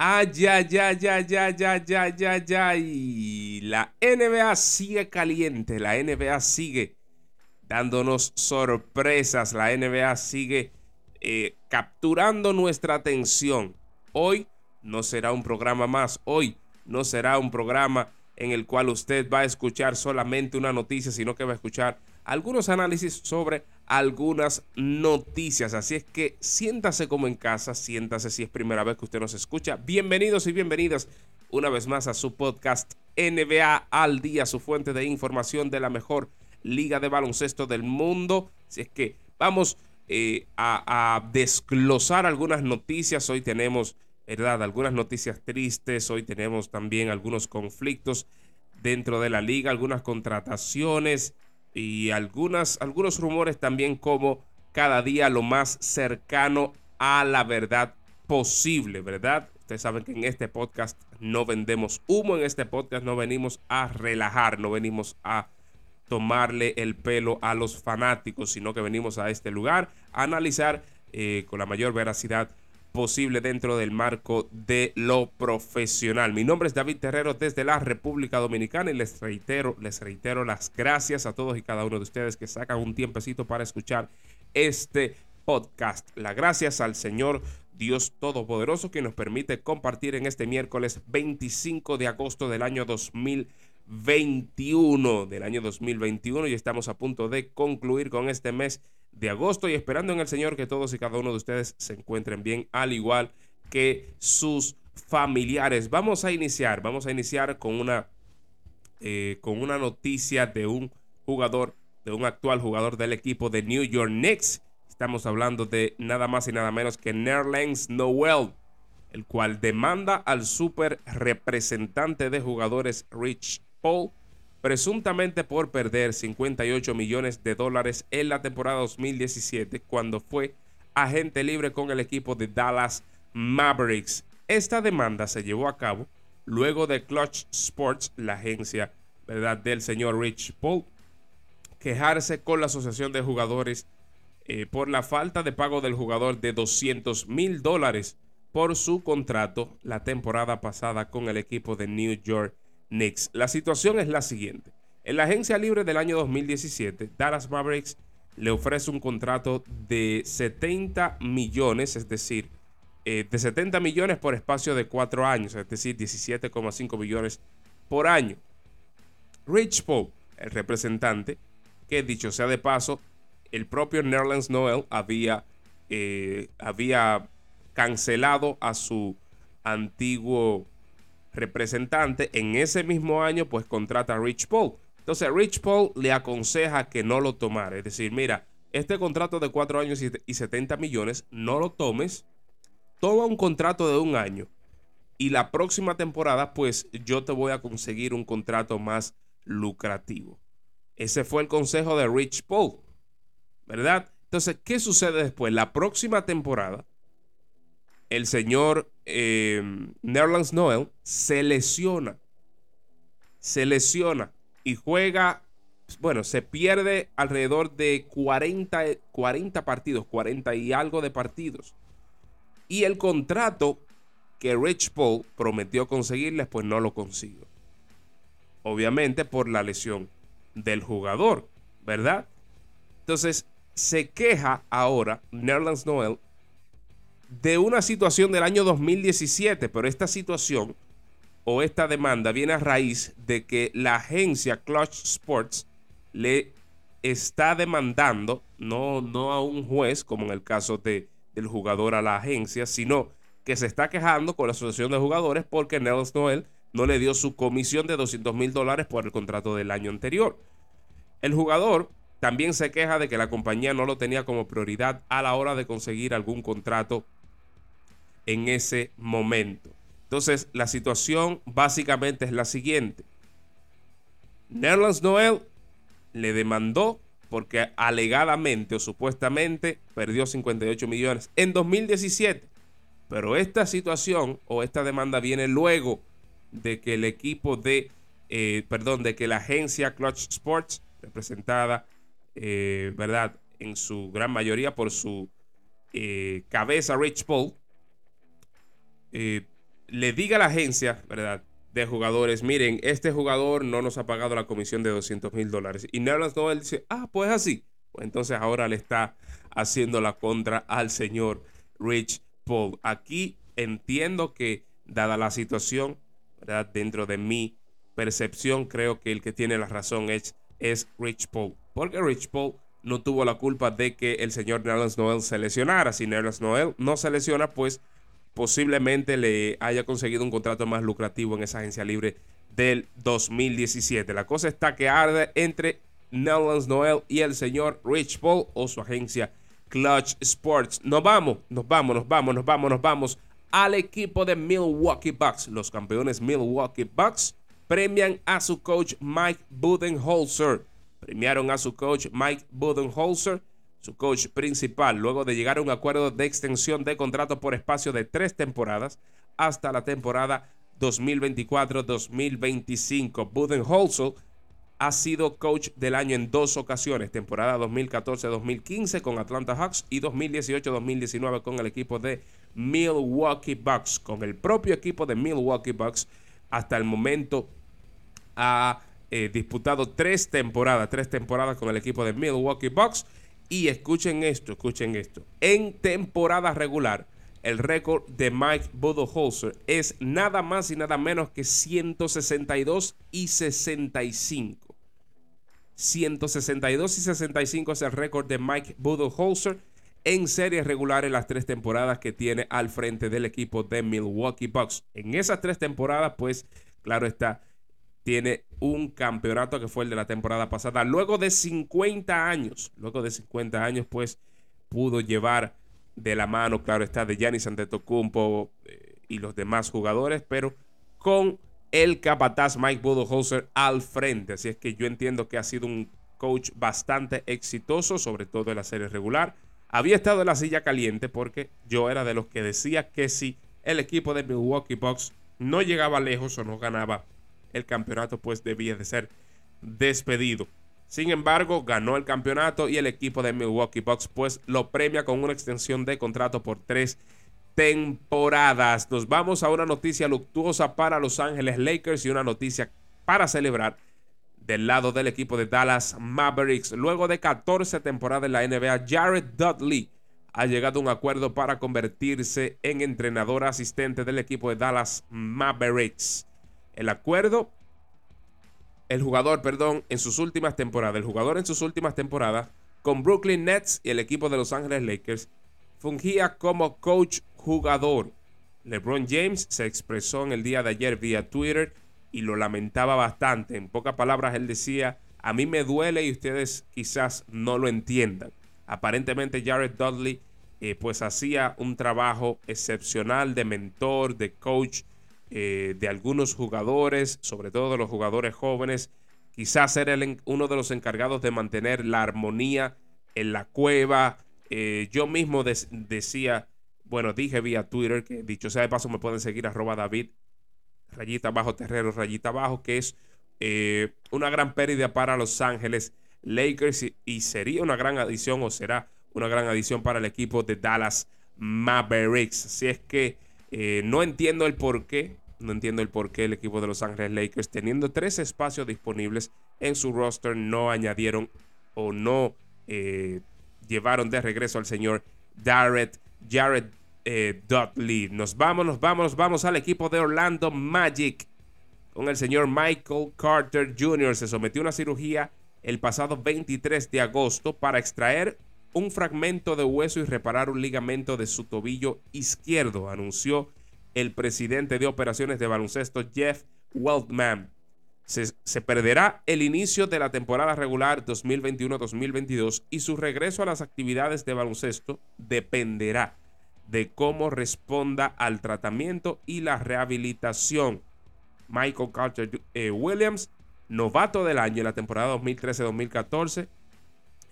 Ay, ya, ya, ya, ya, ya, ya, ya, ya. Y la NBA sigue caliente. La NBA sigue dándonos sorpresas. La NBA sigue eh, capturando nuestra atención. Hoy no será un programa más. Hoy no será un programa en el cual usted va a escuchar solamente una noticia, sino que va a escuchar algunos análisis sobre algunas noticias. Así es que siéntase como en casa, siéntase si es primera vez que usted nos escucha. Bienvenidos y bienvenidas una vez más a su podcast NBA al día, su fuente de información de la mejor liga de baloncesto del mundo. Así es que vamos eh, a, a desglosar algunas noticias. Hoy tenemos, ¿verdad? Algunas noticias tristes. Hoy tenemos también algunos conflictos dentro de la liga, algunas contrataciones y algunas, algunos rumores también como cada día lo más cercano a la verdad posible, ¿verdad? Ustedes saben que en este podcast no vendemos humo, en este podcast no venimos a relajar, no venimos a tomarle el pelo a los fanáticos, sino que venimos a este lugar a analizar eh, con la mayor veracidad posible dentro del marco de lo profesional. Mi nombre es David Terrero desde la República Dominicana y les reitero, les reitero las gracias a todos y cada uno de ustedes que sacan un tiempecito para escuchar este podcast. Las gracias al Señor Dios Todopoderoso que nos permite compartir en este miércoles 25 de agosto del año 2021, del año 2021 y estamos a punto de concluir con este mes de agosto y esperando en el Señor que todos y cada uno de ustedes se encuentren bien, al igual que sus familiares. Vamos a iniciar, vamos a iniciar con una, eh, con una noticia de un jugador, de un actual jugador del equipo de New York Knicks. Estamos hablando de nada más y nada menos que Nerlens Noel, el cual demanda al super representante de jugadores Rich Paul presuntamente por perder 58 millones de dólares en la temporada 2017 cuando fue agente libre con el equipo de Dallas Mavericks. Esta demanda se llevó a cabo luego de Clutch Sports, la agencia ¿verdad? del señor Rich Paul, quejarse con la Asociación de Jugadores eh, por la falta de pago del jugador de 200 mil dólares por su contrato la temporada pasada con el equipo de New York Knicks. La situación es la siguiente. En la agencia libre del año 2017, Dallas Mavericks le ofrece un contrato de 70 millones, es decir, eh, de 70 millones por espacio de cuatro años, es decir, 17,5 millones por año. Rich Paul, el representante, que dicho sea de paso, el propio Nerlens Noel había, eh, había cancelado a su antiguo representante, en ese mismo año pues contrata a Rich Paul. Entonces Rich Paul le aconseja que no lo tomara. Es decir, mira, este contrato de 4 años y 70 millones, no lo tomes. Toma un contrato de un año. Y la próxima temporada pues yo te voy a conseguir un contrato más lucrativo. Ese fue el consejo de Rich Paul. ¿Verdad? Entonces, ¿qué sucede después? La próxima temporada el señor eh, Nerlens Noel se lesiona. Se lesiona y juega, bueno, se pierde alrededor de 40, 40 partidos, 40 y algo de partidos. Y el contrato que Rich Paul prometió conseguirles, pues no lo consigo. Obviamente por la lesión del jugador, ¿verdad? Entonces se queja ahora Nerlens Noel de una situación del año 2017, pero esta situación o esta demanda viene a raíz de que la agencia Clutch Sports le está demandando, no, no a un juez, como en el caso de, del jugador a la agencia, sino que se está quejando con la Asociación de Jugadores porque Nelson Noel no le dio su comisión de 200 mil dólares por el contrato del año anterior. El jugador también se queja de que la compañía no lo tenía como prioridad a la hora de conseguir algún contrato en ese momento. Entonces, la situación básicamente es la siguiente. Nerlens Noel le demandó porque alegadamente o supuestamente perdió 58 millones en 2017. Pero esta situación o esta demanda viene luego de que el equipo de, eh, perdón, de que la agencia Clutch Sports, representada, eh, ¿verdad? En su gran mayoría por su eh, cabeza Rich Paul, eh, le diga a la agencia, ¿verdad? De jugadores, miren, este jugador no nos ha pagado la comisión de 200 mil dólares. Y Nerlens Noel dice, ah, pues así. Pues entonces ahora le está haciendo la contra al señor Rich Paul. Aquí entiendo que, dada la situación, ¿verdad? Dentro de mi percepción, creo que el que tiene la razón es, es Rich Paul. Porque Rich Paul no tuvo la culpa de que el señor Nerlens Noel se lesionara. Si Nerlens Noel no se lesiona, pues posiblemente le haya conseguido un contrato más lucrativo en esa agencia libre del 2017. La cosa está que arde entre Nerlens Noel y el señor Rich Paul o su agencia Clutch Sports. Nos vamos, nos vamos, nos vamos, nos vamos, nos vamos al equipo de Milwaukee Bucks. Los campeones Milwaukee Bucks premian a su coach Mike Budenholzer. Premiaron a su coach Mike Budenholzer su coach principal, luego de llegar a un acuerdo de extensión de contrato por espacio de tres temporadas hasta la temporada 2024-2025. Budenholzer ha sido coach del año en dos ocasiones, temporada 2014-2015 con Atlanta Hawks y 2018-2019 con el equipo de Milwaukee Bucks. Con el propio equipo de Milwaukee Bucks, hasta el momento ha eh, disputado tres temporadas, tres temporadas con el equipo de Milwaukee Bucks y escuchen esto, escuchen esto. En temporada regular, el récord de Mike Budenholzer es nada más y nada menos que 162 y 65. 162 y 65 es el récord de Mike Budenholzer en series regulares las tres temporadas que tiene al frente del equipo de Milwaukee Bucks. En esas tres temporadas, pues, claro está, tiene un campeonato que fue el de la temporada pasada. Luego de 50 años, luego de 50 años, pues pudo llevar de la mano, claro está, de Giannis Antetokounmpo eh, y los demás jugadores, pero con el capataz Mike Budenholzer al frente. Así es que yo entiendo que ha sido un coach bastante exitoso, sobre todo en la serie regular. Había estado en la silla caliente porque yo era de los que decía que si el equipo de Milwaukee Bucks no llegaba lejos o no ganaba el campeonato pues debía de ser despedido. Sin embargo, ganó el campeonato y el equipo de Milwaukee Bucks pues lo premia con una extensión de contrato por tres temporadas. Nos vamos a una noticia luctuosa para Los Ángeles Lakers y una noticia para celebrar del lado del equipo de Dallas Mavericks. Luego de 14 temporadas en la NBA, Jared Dudley ha llegado a un acuerdo para convertirse en entrenador asistente del equipo de Dallas Mavericks el acuerdo, el jugador, perdón, en sus últimas temporadas, el jugador en sus últimas temporadas con Brooklyn Nets y el equipo de Los Ángeles Lakers, fungía como coach jugador. LeBron James se expresó en el día de ayer vía Twitter y lo lamentaba bastante. En pocas palabras, él decía, a mí me duele y ustedes quizás no lo entiendan. Aparentemente Jared Dudley eh, pues hacía un trabajo excepcional de mentor, de coach eh, de algunos jugadores, sobre todo de los jugadores jóvenes, quizás era uno de los encargados de mantener la armonía en la cueva. Eh, yo mismo decía, bueno, dije vía Twitter que dicho sea de paso me pueden seguir arroba David, rayita abajo, terrero, rayita abajo, que es eh, una gran pérdida para Los Ángeles Lakers y, sería una gran adición o será una gran adición para el equipo de Dallas Mavericks. Así es que no entiendo el por qué. No entiendo el por qué el equipo de Los Ángeles Lakers, teniendo tres espacios disponibles en su roster, no añadieron o no eh, llevaron de regreso al señor Jared, Jared eh, Dudley. Nos vamos, nos vamos, nos vamos al equipo de Orlando Magic con el señor Michael Carter Jr. Se sometió a una cirugía el pasado 23 de agosto para extraer un fragmento de hueso y reparar un ligamento de su tobillo izquierdo, anunció el presidente de operaciones de baloncesto Jeff Weltman. Se, perderá el inicio de la temporada regular 2021-2022 y su regreso a las actividades de baloncesto dependerá de cómo responda al tratamiento y la rehabilitación. Michael Carter eh, Williams, novato del año en la temporada 2013-2014,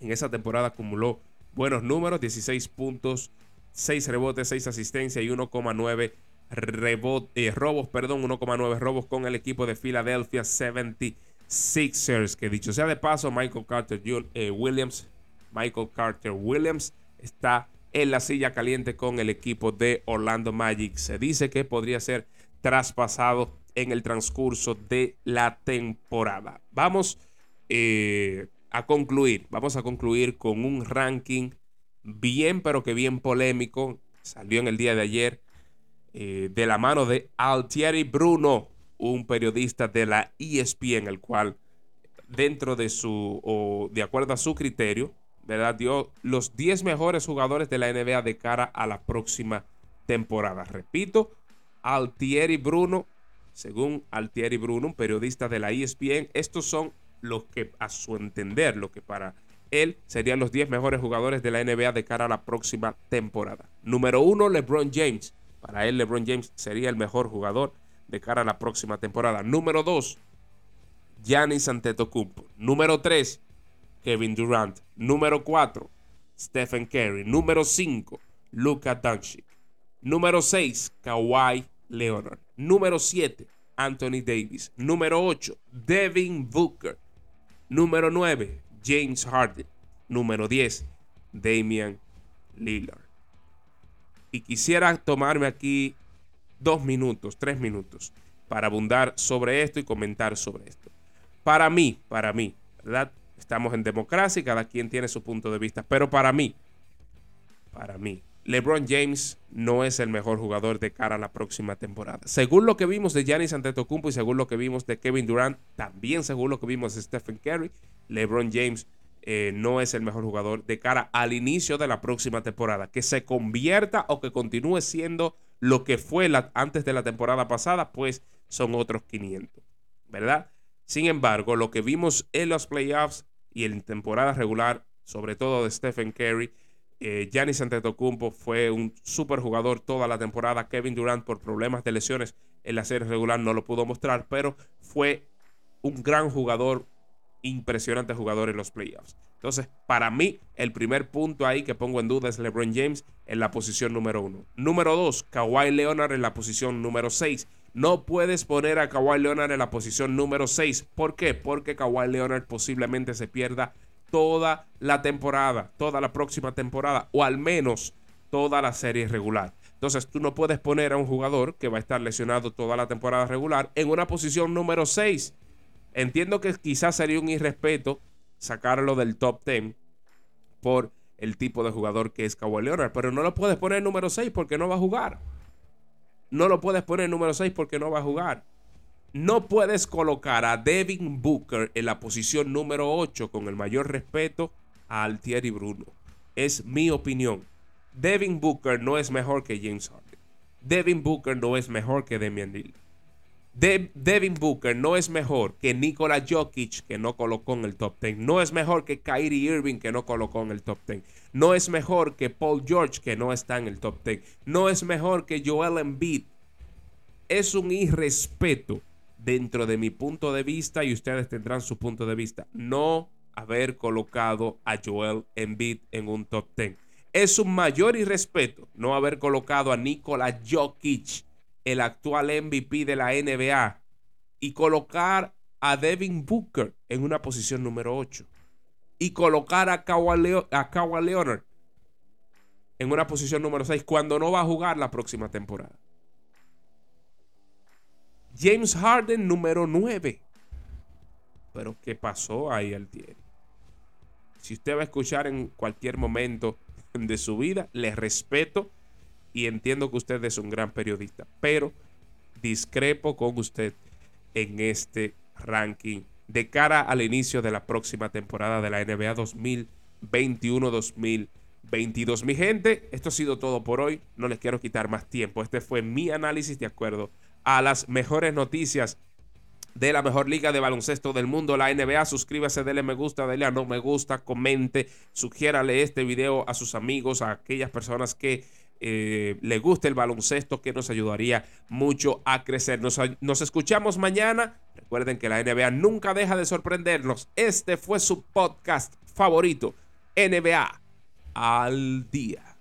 en esa temporada acumuló buenos números, 16 puntos, 6 rebotes, 6 asistencias y 1,9 eh, robos, perdón, 1,9 robos con el equipo de Philadelphia 76ers. Que dicho sea de paso, Michael Carter eh, Williams, Michael Carter Williams está en la silla caliente con el equipo de Orlando Magic. Se dice que podría ser traspasado en el transcurso de la temporada. Vamos eh, a concluir, vamos a concluir con un ranking bien, pero que bien polémico. Salió en el día de ayer eh, de la mano de Altieri Bruno, un periodista de la ESPN, el cual dentro de su, o de acuerdo a su criterio, ¿verdad? Dio los 10 mejores jugadores de la NBA de cara a la próxima temporada. Repito, Altieri Bruno, según Altieri Bruno, un periodista de la ESPN, estos son los que a su entender, lo que para él serían los 10 mejores jugadores de la NBA de cara a la próxima temporada. Número uno, LeBron James. Para él, LeBron James sería el mejor jugador de cara a la próxima temporada. Número dos, Giannis Antetokounmpo. Número 3, Kevin Durant. Número 4, Stephen Curry. Número 5, Luka Doncic. Número 6, Kawhi Leonard. Número 7, Anthony Davis. Número 8, Devin Booker. Número 9, James Harden. Número 10, Damian Lillard. Y quisiera tomarme aquí dos minutos, tres minutos, para abundar sobre esto y comentar sobre esto. Para mí, para mí, ¿verdad? Estamos en democracia y cada quien tiene su punto de vista, pero para mí, para mí, LeBron James no es el mejor jugador de cara a la próxima temporada. Según lo que vimos de Giannis Antetokounmpo y según lo que vimos de Kevin Durant, también según lo que vimos de Stephen Curry, LeBron James eh, no es el mejor jugador de cara al inicio de la próxima temporada. Que se convierta o que continúe siendo lo que fue antes de la temporada pasada, pues son otros 500, ¿verdad? Sin embargo, lo que vimos en los playoffs y en temporada regular, sobre todo de Stephen Curry, eh, Giannis Antetokounmpo fue un super jugador toda la temporada. Kevin Durant por problemas de lesiones en la serie regular no lo pudo mostrar, pero fue un gran jugador, impresionante jugador en los playoffs. Entonces, para mí, el primer punto ahí que pongo en duda es LeBron James en la posición número uno. Número dos, Kawhi Leonard en la posición número seis. No puedes poner a Kawhi Leonard en la posición número 6. ¿Por qué? Porque Kawhi Leonard posiblemente se pierda toda la temporada, toda la próxima temporada, o al menos toda la serie regular. Entonces tú no puedes poner a un jugador que va a estar lesionado toda la temporada regular en una posición número 6. Entiendo que quizás sería un irrespeto sacarlo del top 10 por el tipo de jugador que es Kawhi Leonard, pero no lo puedes poner número 6 porque no va a jugar. No lo puedes poner número 6 porque no va a jugar. No puedes colocar a Devin Booker en la posición número 8 con el mayor respeto a Altieri Bruno. Es mi opinión. Devin Booker no es mejor que James Harden. Devin Booker no es mejor que Damian Lillard. Devin Booker no es mejor que Nikola Jokic, que no colocó en el top 10. No es mejor que Kyrie Irving, que no colocó en el top 10. No es mejor que Paul George, que no está en el top 10. No es mejor que Joel Embiid. Es un irrespeto dentro de mi punto de vista y ustedes tendrán su punto de vista. No haber colocado a Joel Embiid en un top 10. Es un mayor irrespeto no haber colocado a Nikola Jokic el actual MVP de la NBA, y colocar a Devin Booker en una posición número 8 y colocar a Kawhi, Leonard en una posición número 6 cuando no va a jugar la próxima temporada. James Harden número 9. Pero ¿qué pasó ahí al tiempo? Si usted va a escuchar en cualquier momento de su vida, le respeto y entiendo que usted es un gran periodista, pero discrepo con usted en este ranking de cara al inicio de la próxima temporada de la NBA 2021-2022. Mi gente, esto ha sido todo por hoy. No les quiero quitar más tiempo. Este fue mi análisis de acuerdo a las mejores noticias de la mejor liga de baloncesto del mundo, la NBA. Suscríbase, dele me gusta, dele a no me gusta, comente, sugiérale este video a sus amigos, a aquellas personas que eh, le gusta el baloncesto, que nos ayudaría mucho a crecer. Nos, nos escuchamos mañana. Recuerden que la NBA nunca deja de sorprendernos. Este fue su podcast favorito, NBA al día.